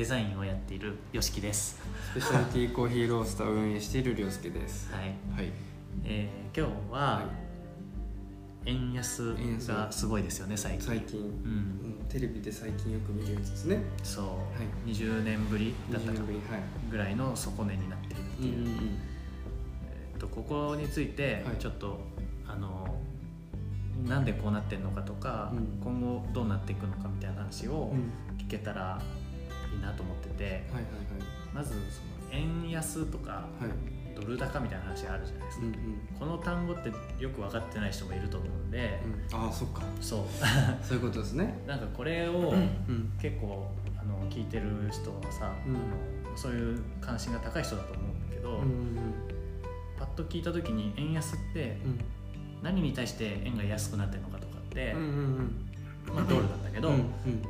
デザインをやっている YOSHIKI です。スペシャリティコーヒーロースターを運営しているりょうすけです。はい、はい。えー今日は、は円安がすごいですよね最い近。最近、うん。うんテレビで最近よく見るやつですね。そう、い。20年ぶりだった20かぐらいの底値になっているっていう、うんうんうん。えっとここについてはい。ちょっと、あのなんでこうなってるのかとか、うん。今後どうなっていくのかみたいな話をうん。聞けたらいいなと思ってて、はいはいまずその円安とかはい。はいドル高みたいな話あるじゃないですか、うんうん。この単語ってよく分かってない人もいると思うんで、うん。ああそっか。そう。そういうことですね。なんかこれをうん。結構あの聞いてる人はさ、うん。あのそういう関心が高い人だと思うんだけど、うんうんパッと聞いた時に円安ってうん。何に対して円が安くなってるのかとかって、うんうんうん。まあ、ドルなんだけど、うんうん。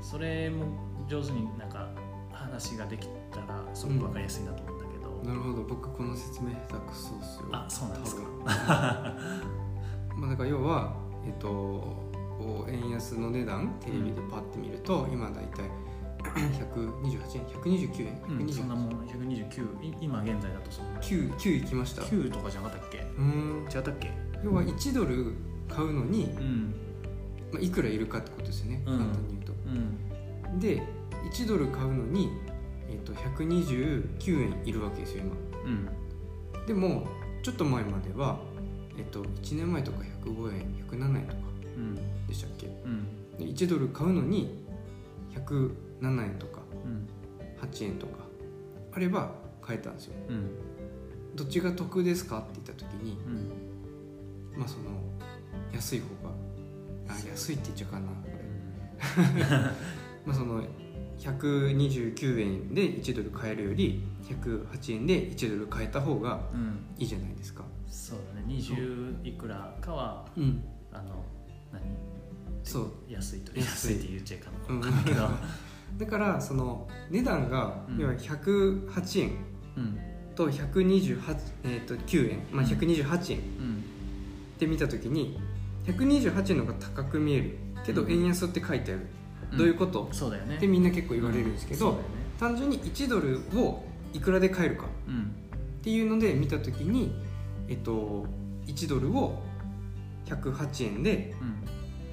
それも上手になんか話ができたらすごく分かりやすいなと思うんだけど、なるほど。僕この説明下手くそっすよ。あそうなんですか。まあだから要はえっと円安の値段テレビでパッて見ると、今だいたい128円129円うん、そんな129もん129い今現在だとそんな。9 9いきました。う9とかじゃなかったっけ？ーん。違ったっけ？要は1ドル買うのに、うん。まあ、いくらいるかってことですよね、うん。簡単に言うと。うん。で1ドル買うのに、えっと129円いるわけですよ今。うん。でもちょっと前までは、えっと、1年前とか105円107円とかうん。でしたっけ？うん。で1ドル買うのに107円とかうん。8円とかあれば買えたんですよ。うん。どっちが得ですかって言った時にうん。まあその安い方があ安いって言っちゃうかな まあその129円で1ドル買えるより108円で1ドル買えた方がうん。いいじゃないですか。そうだね。20いくらかはうん。あの何？そう。安いと安いって言っちゃいかうんんな。い。け どだからその値段がうん。要は108円うん。と128、えー、と9円、まあ、128円。っうん。て見た時に128円の方が高く見えるけどうん。円安って書いてある、うんどういうこと？そうだよね。ってみんな結構言われるんですけど、そうだよね。単純に1ドルをいくらで買えるかうん。っていうので見た時に、えっと、1ドルを108円でうん。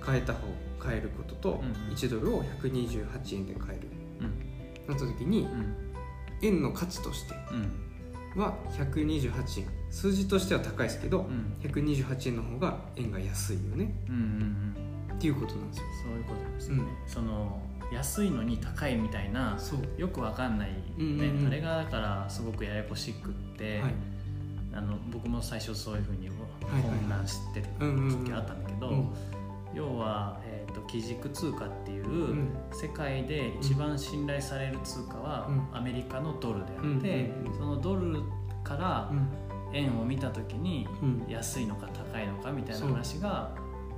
買えた方買えることと、うん1ドルを128円で買える。うん。なった時にうん。円の価値としてうん。は128円。数字としては高いですけど、うん。128円の方が円が安いよね。うんうんうんっていうことなんですよ。そういうことですよね、うん。その安いのに高いみたいなよくわかんない、ね。うんうんうん。あれがだからすごくややこしくって、はい。あの僕も最初そういうふうに混乱してるうんうんうん時あったんだけど、うん要は、えー、と基軸通貨っていう、ん。世界で一番信頼される通貨はうん。アメリカのドルであって、うんうんうんそのドルからうん。円を見た時にうん。安いのか高いのかみたいな話が、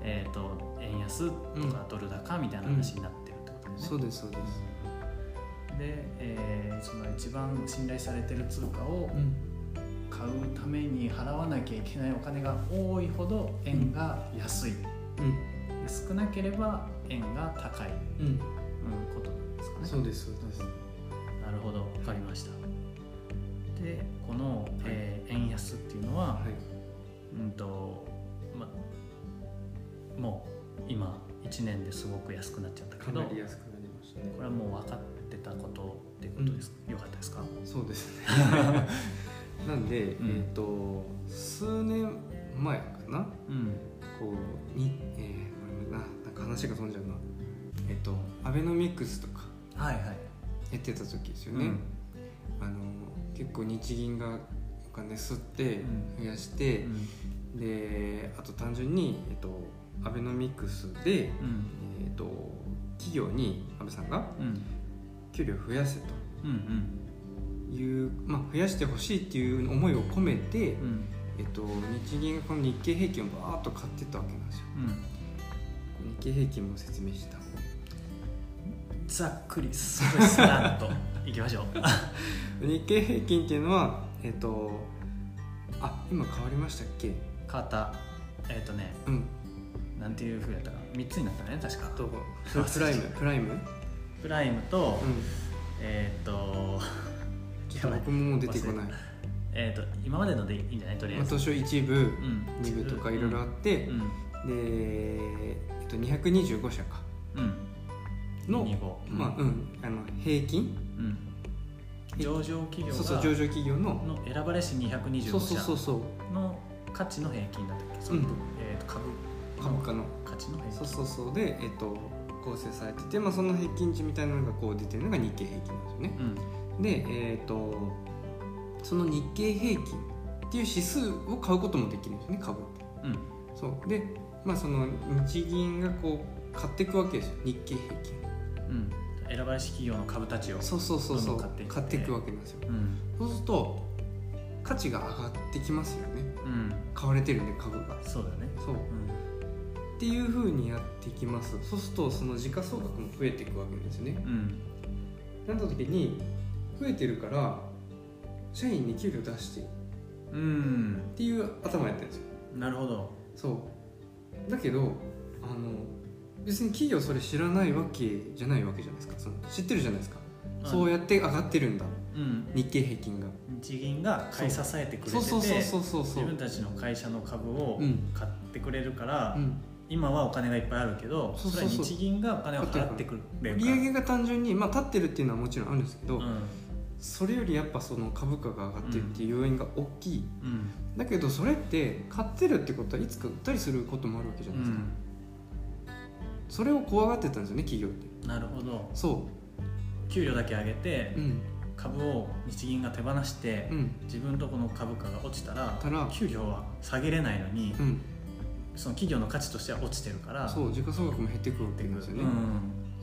えー、と円安とかドル高みたいな話になってるってことだよね。そうですそうです。で、えーその一番信頼されてる通貨をうん。買うために払わなきゃいけないお金が多いほど円が安い、うん。少なければ円が高い、うん。うん、ことなんですかね。そうですそうです。なるほど分かりました。でこの、えー円安っていうのは、はい。うんとまもう今1年ですごく安くなっちゃったけかどなり安くなりましたね。これはもう分かってたことっていうことですか、よかったですか？そうですね。なんで、うん。えっ、と数年前かな？うん。こうにえー、これななんか話が飛んじゃうな。えっ、とアベノミクスとかはいはい、やってた時ですよね、あの結構日銀がお金吸ってうん。増やして、であと単純に、えっと、アベノミクスで、うん。えっと、企業に安倍さんがうん。給料増やせと。うんうん。いう、まあ、増やしてほしいっていう思いを込めて、うん。えっと、日銀がこの日経平均をバーッと買ってったわけなんですよ。うん。日経平均も説明したざっくりすごいさらっと。いきましょう。日経平均っていうのはえっとあ今変わりましたっけ？変わった。えっ、とね。うんなんていうふうやったか。3つになったね確か。とプライム？プライム？プライムと、うん。えーっとやばい僕も出てこない、えーっと今までのでいいんじゃない？とりあまあ、えず、図書1部うん。2部とかいろいろあって、うん。で、えっと、225社か。うん。の2号まあうん、あの平均？うん。上場企業がそうそう上場企業のの選ばれし225そうそうそう社の価値の平均だったっけ？うん。えー、と株株価の。価値のそうそうそう。で、えっと、構成されてて、まあ、その平均値みたいなのがこう出てるのが日経平均なんですよね。うん。でえっとその日経平均っていう指数を買うこともできるんですよね株って。うん。そう。でまあその日銀がこう買っていくわけですよ日経平均。うん。選ばれし企業の株たちをそうそうそうそう。買って買っていくわけなんですよ。うん。そうすると価値が上がってきますよね。うん。買われてるんで株が。そうだね。そうっていうふうにやっていきます。そうするとその時価総額も増えていくわけですよね。うん。うんなった時に増えてるから社員に給料出してっうんていう頭やってるんですよ。なるほど。そう。だけどあの別に企業それ知らないわけじゃないわけじゃないですか。その知ってるじゃないですか。そうやって上がってるんだ。うん。日経平均が。日銀が買い支えてくれてて自分たちの会社の株をうん。買ってくれるから、うん今はお金がいっぱいあるけどそれは日銀がお金を払ってくれる売から。上が単純にまあ立ってるっていうのはもちろんあるんですけど、うん。それよりやっぱその株価が上がってるっていう要因が大きい、うん。だけどそれって買ってるってことはいつか売ったりすることもあるわけじゃうないですか、ん。それを怖がってたんですよね企業って。なるほど。そ給料だけ上げて株を日銀が手放してうん。自分とこの株価が落ちたらたら給料は下げれないのにうんその企業の価値としては落ちてるから。そう時価総額も減ってくるわけうなんですよね、ん。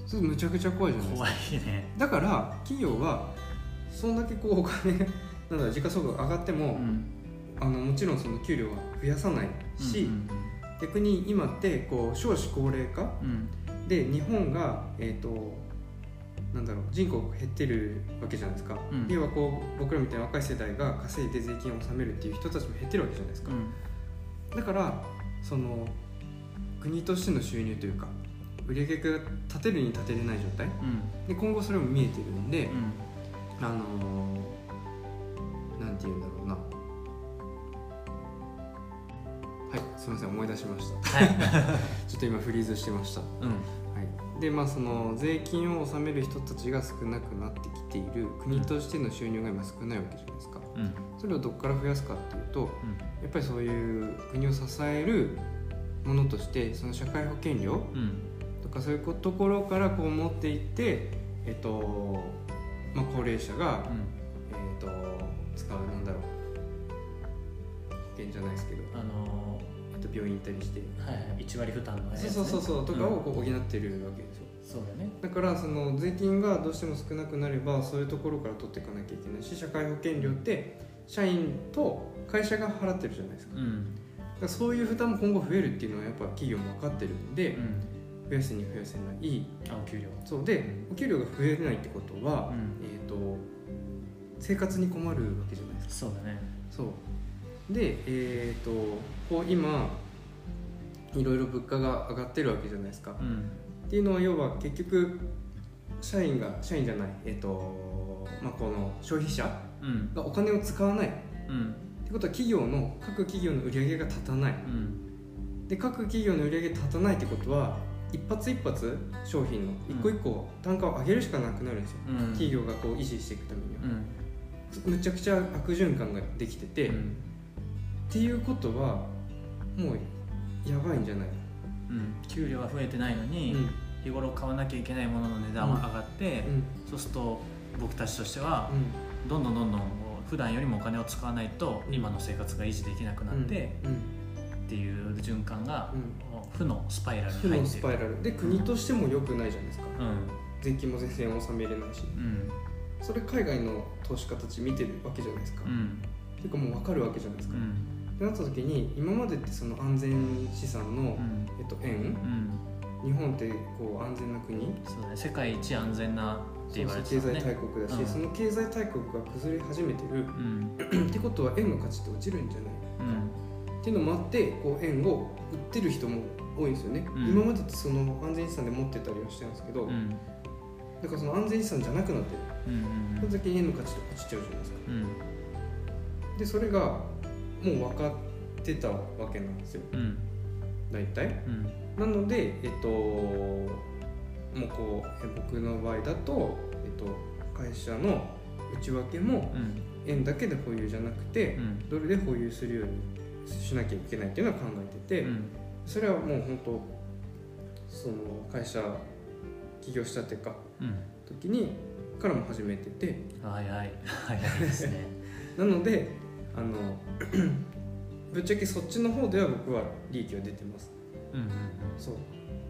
それむちゃくちゃ怖いじゃないですか。怖いね。だから企業はそんだけこうお金 なんだ時価総額上がっても、うん。あのもちろんその給料は増やさないし、うん逆に今ってこう少子高齢化うん。で日本がえっ、となんだろう人口が減ってるわけじゃないですか、うん。要はこう僕らみたいな若い世代が稼いで税金を納めるっていう人たちも減ってるわけじゃないですか、うん。だからその国としての収入というか売り上げが立てるに立てれない状態？うん。で今後それも見えてるんで、うん。あのーなんて言うんだろうな。はいすみません思い出しました。はい。ちょっと今フリーズしてました。うん。はい、でまあその税金を納める人たちが少なくなってきている国としての収入が今少ないわけじゃないですか。うん。それをどこから増やすかっていうとうん。やっぱりそういう国を支えるものとしてその社会保険料うん。とかそういうところからこう持っていってえっとまあ高齢者が、えっと使うなんだろう。保険じゃないですけど、あのえっと、病院行ったりしてーはい。はい1割負担のね。そうそうそうそう。とかをこう補ってるわけですよそうだよね。だからその税金がどうしても少なくなればそういうところから取っていかなきゃいけないし社会保険料って社員と会社が払ってるじゃないですか。だうん。からそういう負担も今後増えるっていうのはやっぱ企業も分かってるんでうん。増やせに増やせない。あお給料そう。でお給料が増えないってことは、うん。えー、と生活に困るわけじゃないですか。そうだね。そうでえっ、とこう今いろいろ物価が上がってるわけじゃないですか、うん。っていうのは要は結局社員が社員じゃないえっ、とまあこの消費者うん。がお金を使わない。っうん。てことは企業の各企業の売り上げが立たない。うん。で各企業の売り上げが立たないってことは一発一発商品の一個一個単価を上げるしかなくなるんですよ、うん。企業がこう維持していくためには。う、ん。むちゃくちゃ悪循環ができてて、っうんていうことはもうやばいんじゃない？うん。給料は増えてないのに、うん。日頃買わなきゃいけないものの値段は上がって、うん。そうすると僕たちとしてはうん。どんどんどんどん普段よりもお金を使わないとうん。今の生活が維持できなくなって、うん。っていう循環がうん。負のスパイラルに負入ってるのスパイラル。で国としても良くないじゃないですか。うん。税金も全然納めれないし。うん。それ海外の投資家たち見てるわけじゃないですか、っうん。ていうかもう分かるわけじゃないですか、うんってなった時に今までってその安全資産の、うん。えっと、円？うん。日本ってこう安全な国？そうだね。世界一安全なって言われて経済大国だし、うん。その経済大国が崩れ始めてる。うん。ってことは円の価値って落ちるんじゃない？うん。っていうのもあってこう円を売ってる人も多いんですよね、うん。今までってその安全資産で持ってたりはしてるんですけど、うん。だからその安全資産じゃなくなってる。うん。その時に円の価値って落ちちゃうじゃないですか。うん。でそれがもう分かってたわけなんですよ。うん。大体。うん。なのでえっともうこうえ僕の場合だと、えっと、会社の内訳もうん。円だけで保有じゃなくて、うん。ドルで保有するようにしなきゃいけないっていうのは考えてて、うん。それはもう本当その会社起業したっていうかうん。時にからも始めてて。早い。早いですね。なのであの ぶっちゃけそっちの方では僕は利益は出てます。うんうんうん。そう。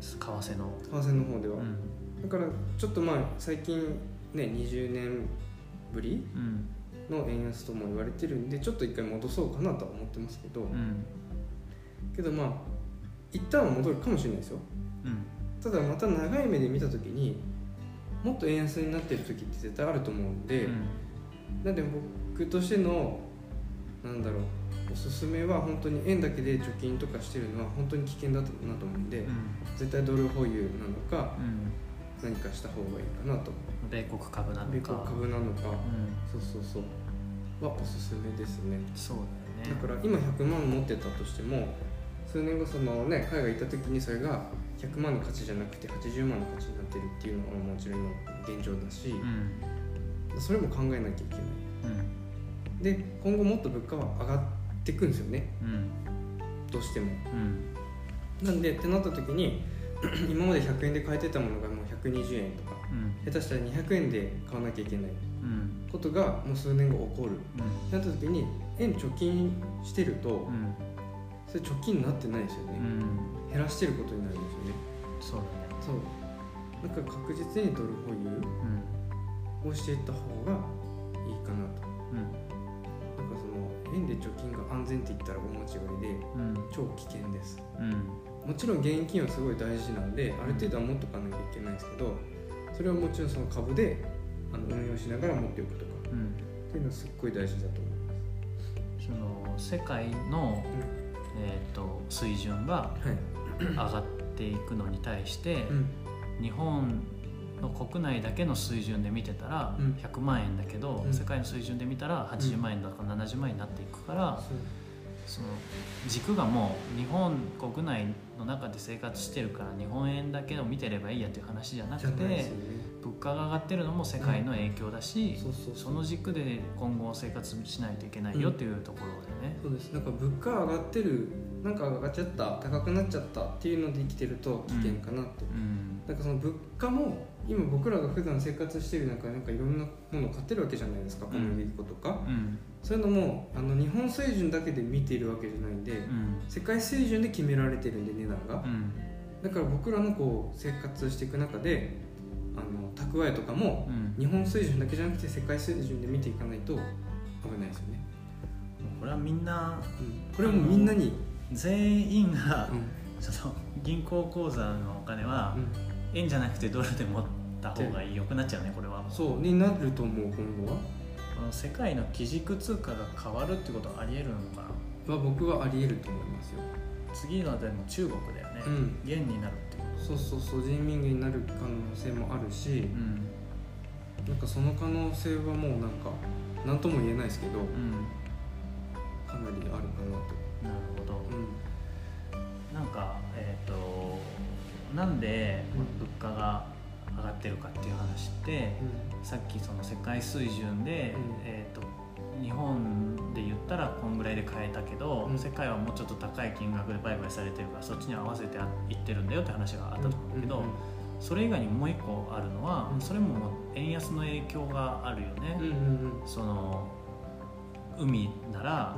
為替の。為替の方では、うん。だからちょっとまあ最近ね20年ぶりうん。の円安とも言われてるんでちょっと一回戻そうかなとは思ってますけど、うん。けどまあ一旦は戻るかもしれないですよ。うん。ただまた長い目で見た時にもっと円安になってる時って絶対あると思うんで、うん。なんで僕としてのなんだろう。おすすめは本当に円だけで貯金とかしてるのは本当に危険だなと思うんで、うん。絶対ドル保有なのかうん。何かした方がいいかなと米国株なのか。米国株なのか。うん。そうそうそう。はおすすめですね。そうだよね。だから今100万持ってたとしても数年後そのね海外行った時にそれが100万の価値じゃなくて80万の価値になってるっていうのはもちろん今現状だしう、ん。それも考えなきゃいけない。うんで今後もっと物価は上がっていくんですよね。うんどうしても。うんなんでってなった時に 今まで100円で買えてたものがもう120円とかうん。下手したら200円で買わなきゃいけないうん。ことがもう数年後起こる。うん。なった時に円貯金してるとうん。それ貯金になってないですよね、うん。減らしてることになるんですよね。そうだね。そう。だから確実にドル保有うん。をしていった方がいいかなと。うんなんかその円で貯金が安全って言ったら大間違いでうん。超危険です。うん。もちろん現金はすごい大事なんである程度は持っとかなきゃいけないんですけどそれはもちろんその株であの運用しながら持っておくとか。うん。っていうのはすっごい大事だと思います。その世界の、えー、と水準がはい。上がっていくのに対して、うん。日本の国内だけの水準で見てたらうん。100万円だけど、うん。世界の水準で見たら80万円だか70万円になっていくから、その軸がもう日本国内の中で生活してるから日本円だけを見てればいいやっていう話じゃなくて物価が上がってるのも世界の影響だし、その軸で今後生活しないといけないよっていうところだよね。そうです。なんか物価上がってるなんか上がっちゃった高くなっちゃったっていうので生きてると危険かなって、うん。なんかその物価も今僕らが普段生活してる中なんかいろんなものを買ってるわけじゃないですか小麦粉とか、うん。そういうのもあの日本水準だけで見ているわけじゃないんで、うん。世界水準で決められてるんで値段が、うん。だから僕らのこう生活していく中であの蓄えとかもうん。日本水準だけじゃなくて世界水準で見ていかないと危ないですよね、これはみんなこれはもうみんなに、全員がうん。その銀行口座のお金はうん。円じゃなくてドルで持った方が良くなっちゃうねこれは。そうになると思う今後は。この世界の基軸通貨が変わるってことはありえるのかな？は僕はありえると思いますよ、次のでも中国だよね、うん、元になるってこと。そうそうそう人民元になる可能性もあるしうん。なんかその可能性はもうなんか何とも言えないですけどうんかなりあるかなと、なるほど。うん。なんかえっ、となんで物価が上がってるかっていう話ってさっきその世界水準で、うん。えー、と日本で言ったらこんぐらいで買えたけど、うん。世界はもうちょっと高い金額で売買されてるからそっちに合わせていってるんだよって話があったと思うんだけど、それ以外にもう一個あるのは、うん。それも円安の影響があるよね。うんうんうん。その海なら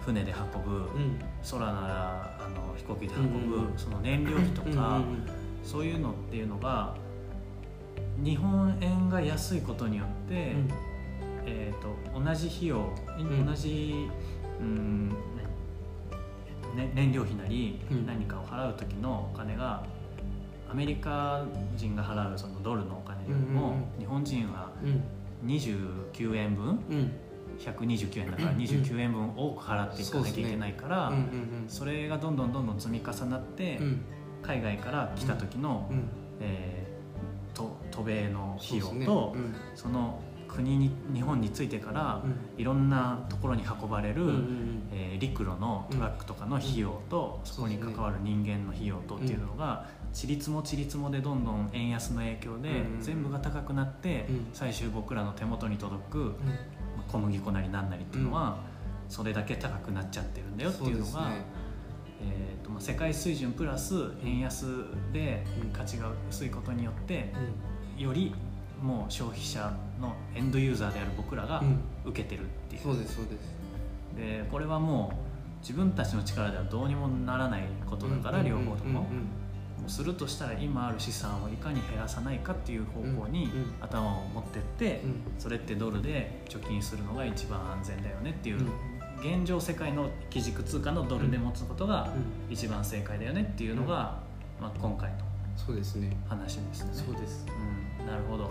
船で運ぶ、うん。うん空ならあの飛行機で運ぶ、うんうんその燃料費とか、うんうん。そういうのっていうのが日本円が安いことによって、うん。えー、と同じ費用、ん。同じ、うんね、燃料費なりうん。何かを払う時のお金がアメリカ人が払うそのドルのお金よりも、日本人はうん。29円分うん。129円だからうん。29円分多く払っていかなきゃいけないから、それがどんどんどんどん積み重なって、うん。海外から来た時の、うん。え渡米の費用とそね。の国に日本に着いてからいろんなところに運ばれる、うんえー陸路のトラックとかの費用と、うん。そこに関わる人間の費用とっていうのが、ちりつもちりつもでどんどん円安の影響で全部が高くなって、うん。最終僕らの手元に届く小麦粉なりなんなりっていうのは、それだけ高くなっちゃってるんだよっていうのがえーとまあ、世界水準プラス円安でうん。価値が薄いことによってうよりもう消費者のエンドユーザーである僕らが受けてるっていう、そうですそうです。でこれはもう自分たちの力ではどうにもならないことだから、両方とも,、もうするとしたら今ある資産をいかに減らさないかっていう方向に頭を持ってって、うん。それってドルで貯金するのが一番安全だよねっていう、うん。現状世界の基軸通貨のドルで持つことがうん。一番正解だよねっていうのが、まあ、今回のそうですね。話ですね。そうです。うん、なるほど。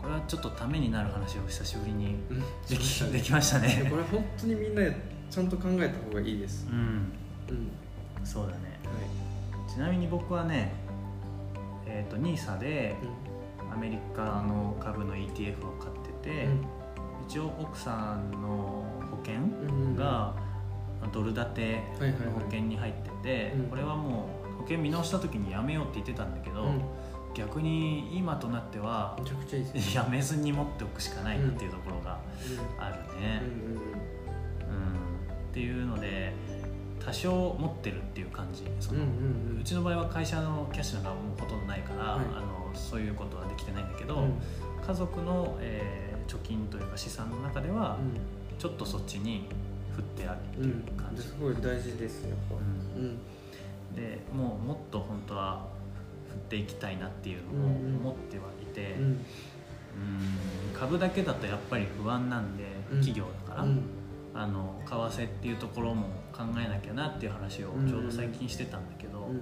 これはちょっとためになる話を久しぶりにうん。できしましたね。できましたね。これ本当にみんなちゃんと考えた方がいいです。うん。うん。そうだね。はちなみに僕はねえっ、と NISA でいアメリカの株の ETF を買ってて、うん。一応奥さんの保険がドル建ての保険に入ってて、うん。これはもう保険見直した時にやめようって言ってたんだけど、うん。逆に今となってはやめずに持っておくしかないっていうところがあるね、うんうんうんっていうので多少持ってるっていう感じ。その、うんうんうん。うちの場合は会社のキャッシュなんかもうほとんどないから、はい。あのそういうことはできてないんだけど、うん。家族の、えー貯金というか資産の中では、うちょっとそっちに振ってあるってんいう感じ、すごい大事ですやっぱ。うん。うんでもうもっと本当は振っていきたいなっていうのを思ってはいて、うん。うん株だけだとやっぱり不安なんで、うん。企業だから、うん。あの為替っていうところも考えなきゃなっていう話をちょうど最近してたんだけど、うん。うん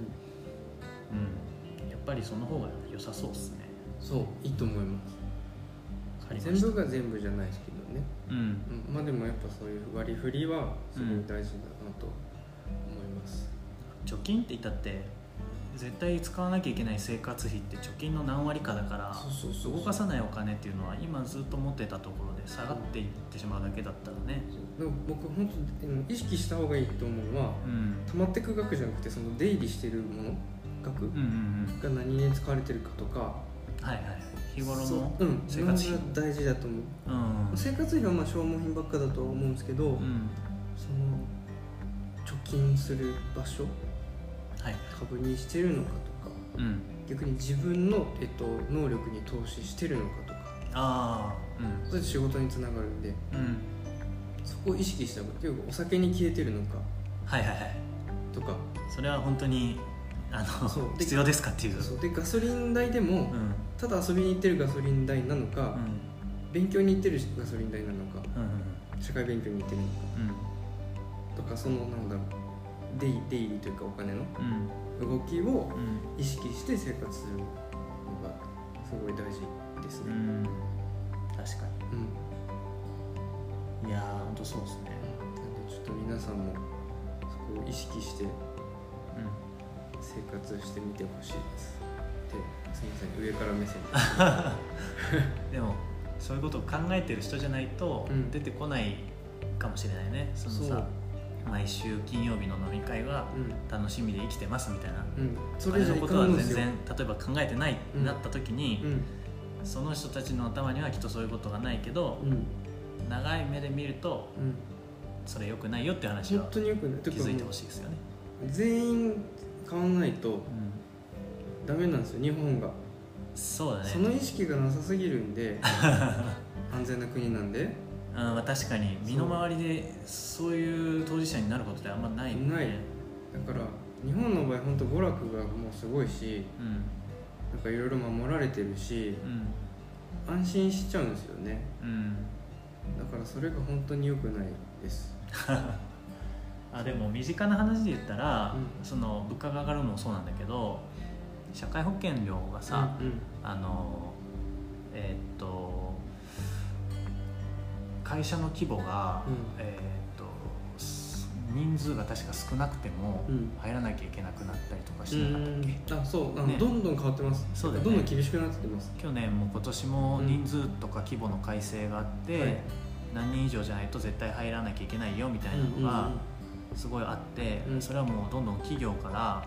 やっぱりその方が良さそうですね。そういいと思います。全部が全部じゃないですけどね。うん。うん。まあでもやっぱそういう割り振りはすごい大事だなと貯金って言ったって絶対使わなきゃいけない生活費って貯金の何割かだから動かさないお金っていうのは今ずっと持ってたところで下がっていってしまうだけだったらね。でも僕本当に意識した方がいいと思うのはうん。溜まってく額じゃなくてその出入りしてるもの額うんうんうん。が何に使われてるかとかはいはい。日頃のうん。生活費。のが大事だと思う。うん。生活費はまあ消耗品ばっかだとは思うんですけど、うん。その貯金する場所はい株にしてるのかとかうん。逆に自分の、えっと、能力に投資してるのかとかああうん。それで仕事につながるんでうん。そこを意識した方が結構お酒に消えてるのかはいはいはい。とか。それは本当にあの必要ですかっていう。そう。でガソリン代でもうん。ただ遊びに行ってるガソリン代なのか、うん。勉強に行ってるガソリン代なのかうん社会勉強に行ってるのかうん。とかそのなんだろう出入りというかお金のうん動きをうん。意識して生活するのがすごい大事ですね。うん。確かうん。にいやー本当そうですね。ちょっと皆さんもそこを意識してう生活してみてほしいです。ですみません上から目線ん でもそういうことを考えてる人じゃないとうん。出てこないかもしれないね、そのさ毎週金曜日の飲み会がうん。楽しみで生きてますみたいな。うん。そそれのことは全然。例えば考えてないってなった時に、うん。その人たちの頭にはきっとそういうことがないけどうん。長い目で見るとうん。それ良くないよって話は本当によくない。気づいてほい。しいですよね、全員変わんないとうん、ダメなんですよ日本が。そうだね。その意識がなさすぎるんで 安全な国なんでうんまあ、確かに身の回りでそういう当事者になることってあんまないね。ない。だから日本の場合本当娯楽がもうすごいしうん。なんかいろいろ守られてるしうん。安心しちゃうんですよね。うん。だからそれが本当に良くないです。あでも身近な話で言ったら、うん。その物価が上がるのもそうなんだけど社会保険料がさ、うん。あのえーっと会社の規模が、うん。えーっと人数が確か少なくてもうん。入らなきゃいけなくなったりとかしうなかったっけ、ん。あそう。あの、ね。どんどん変わってます。そうだよね。どんどん厳しくなってます。去年も今年も人数とか規模の改正があって、はい。何人以上じゃないと絶対入らなきゃいけないよみたいなのがすごいあって、うん。それはもうどんどん企業から、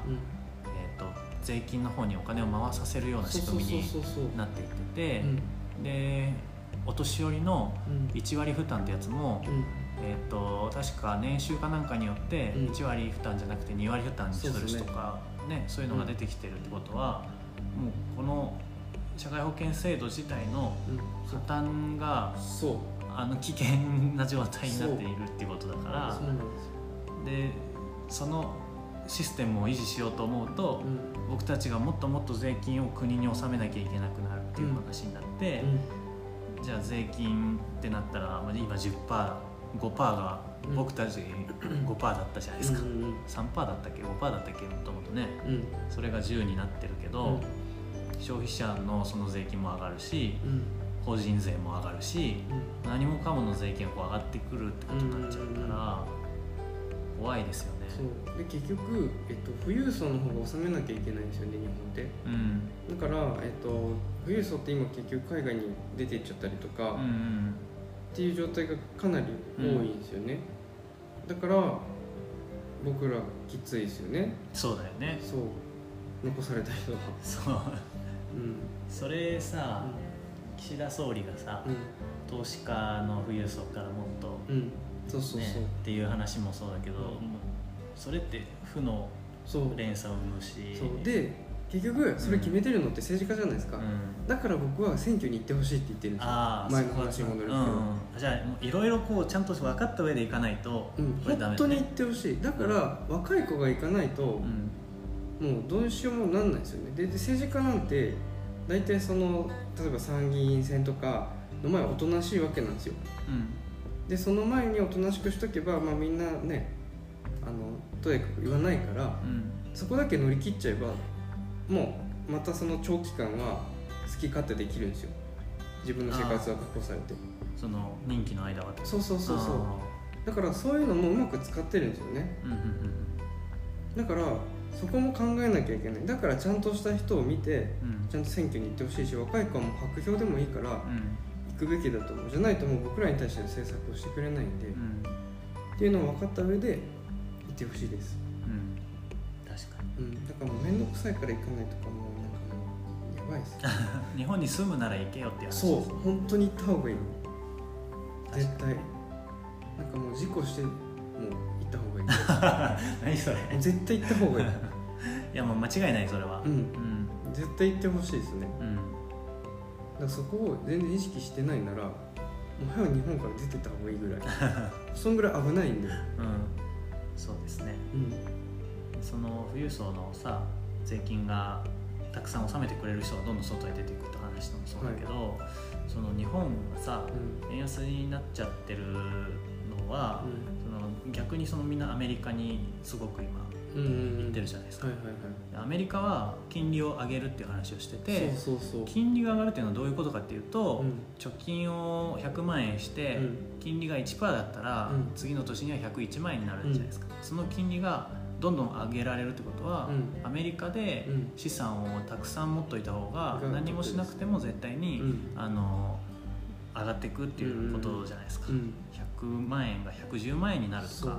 えー、と税金の方にお金を回させるような仕組みになっていっててうん。でお年寄りのうん。1割負担ってやつも、うん。えー、と確か年収かなんかによってうん。1割負担じゃなくて2割負担にするそうですね。人とかねそういうのが出てきてるってことは、もうこの社会保険制度自体のうん。負担がそう。あの危険な状態になっているってことだからでそのシステムを維持しようと思うと、うん。僕たちがもっともっと税金を国に納めなきゃいけなくなるっていう話になって、じゃあ税金ってなったらまあ今 10%5% がうん僕たち5%だったじゃないですか、うんうん3%だったっけ？5%だったっけ？もともとね。うん。それが10になってるけど、うん。消費者のその税金も上がるしうん。法人税も上がるしうん。何もかもの税金がこう上がってくるってことになっちゃうから怖いですよね。そう。で結局、えっと、富裕層の方が納めなきゃいけないんですよね日本って。うん。だから、えっと、富裕層って今結局海外に出ていっちゃったりとか、っうんうん。ていう状態がかなり多いんですよね、だから僕らきついですよね。そうだよね。そう。残された人は。そう。うん。それさ岸田総理がさうん。投資家の富裕層からもっとうん。うんそうそうそう、ねっていう話もそうだけどそれって負の連鎖を生むし。そう。で結局それ決めてるのって政治家じゃないですか、うん。だから僕は選挙に行ってほしいって言ってるんですよ。ああ前の話に戻るけど、うんうん。じゃあいろいろこうちゃんと分かった上でいかないとうん。ね。本当に行ってほしい。だから若い子が行かないと、うん。もうどうしようもなんないですよね。でで政治家なんて大体その例えば参議院選とかの前はおとなしいわけなんですよ。うん。でその前におとなしくしとけば、まあ、みんなねあのとにかく言わないからうん。そこだけ乗り切っちゃえばもうまたその長期間は好き勝手できるんですよ。自分の生活は確保されて。その任期の間はそうそうそうそう。あだからそういうのもうまく使ってるんですよね。ーうんうんだからそこも考えなきゃいけない。だからちゃんとした人を見てうん。うんちゃんと選挙に行ってほしいし若い子はもう白票でもいいからうん。行くべきだと思う。じゃないともう僕らに対しての政策をしてくれないんで、うん。っていうのを分かった上で行ってほしいです、うん。だからもう面倒くさいから行かないとかもうなんかもうやばいですに 日本に住むなら行けよっていう話そう本当に行った方がいい。絶対。なんかもう事故してもう行った方がいい。何それ。絶対行った方がいい。いやもう間違いないそれは。うん。うん。絶対行ってほしいですね。うん。だからそこを全然意識してないならもう早く日本から出てった方がいいぐらい。そんぐらい危ないんで。うん。そうですね。うんその富裕層のさ税金がたくさん納めてくれる人がどんどん外に出ていくって話もそうだけど、その日本がさうん。円安になっちゃってるのは、その逆にそのみんなアメリカにすごく今うんうん行ってるじゃないですか、はいはいはい。アメリカは金利を上げるっていう話をしてて金利が上がるっていうのはどういうことかっていうと、うん。貯金を100万円して、うん。金利が1%だったら、うん。次の年には101万円になるじゃないですか、その金利がどんどん上げられるってことは、うん。アメリカでうん。資産をたくさん持っといた方がうん。何もしなくても絶対に、うん。あの上がっていくっていうことじゃないですか、うん。100万円が110万円になるとか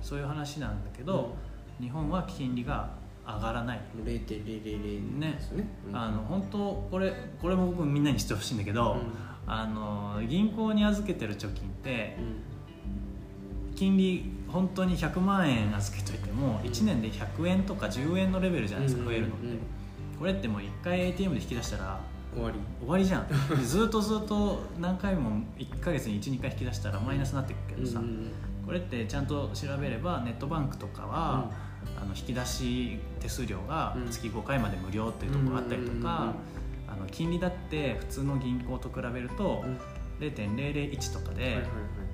そう。いう話なんだけど、日本は金利が上がらない、もう0.000ね。ね。うん。あの本当これこれも僕みんなに知ってほしいんだけど、あの銀行に預けてる貯金って金利本当に100万円預けといても1年で100円とか10円のレベルじゃないですか増えるのって、これってもう1回 ATM で引き出したら終わり。終わりじゃん。で ずっとずっと何回も1ヶ月に12回引き出したらマイナスになっていくけどさ、うん。これってちゃんと調べればネットバンクとかは、あの引き出し手数料が月5回まで無料っていうところあったりとか、あの金利だって普通の銀行と比べるとうん。0.001とかで、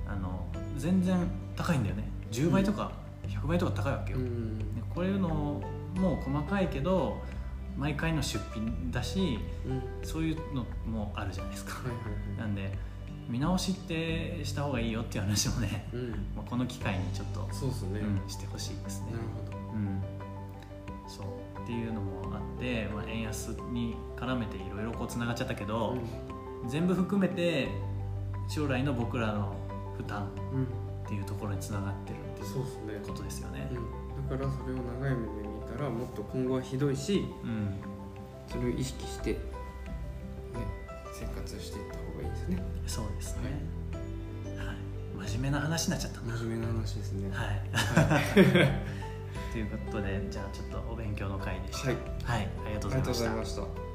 あの全然高いんだよね10倍とか100倍とか高いわけよ、うん。でこういうのも細かいけど毎回の出費だしうん。はいそういうのもあるじゃないですか。なんで見直しってした方がいいよっていう話もね、うん。まあこの機会にちょっと、そうですね、うんしてほしいですね。なるほど。うん、そう。っていうのもあって、まあ、円安に絡めていろいろこうつながっちゃったけど、全部含めて将来の僕らの負担っていうところにつながってるっていうことですよね。うん、だからそれを長い目で見たらもっと今後はひどいしうん、それを意識して、ね、生活していった方がいいですねそうですね。はい、真面目な話になっちゃったな。真面目な話ですねはい。ということで、じゃあちょっとお勉強の会でした。はいはい、ありがとうござい。ました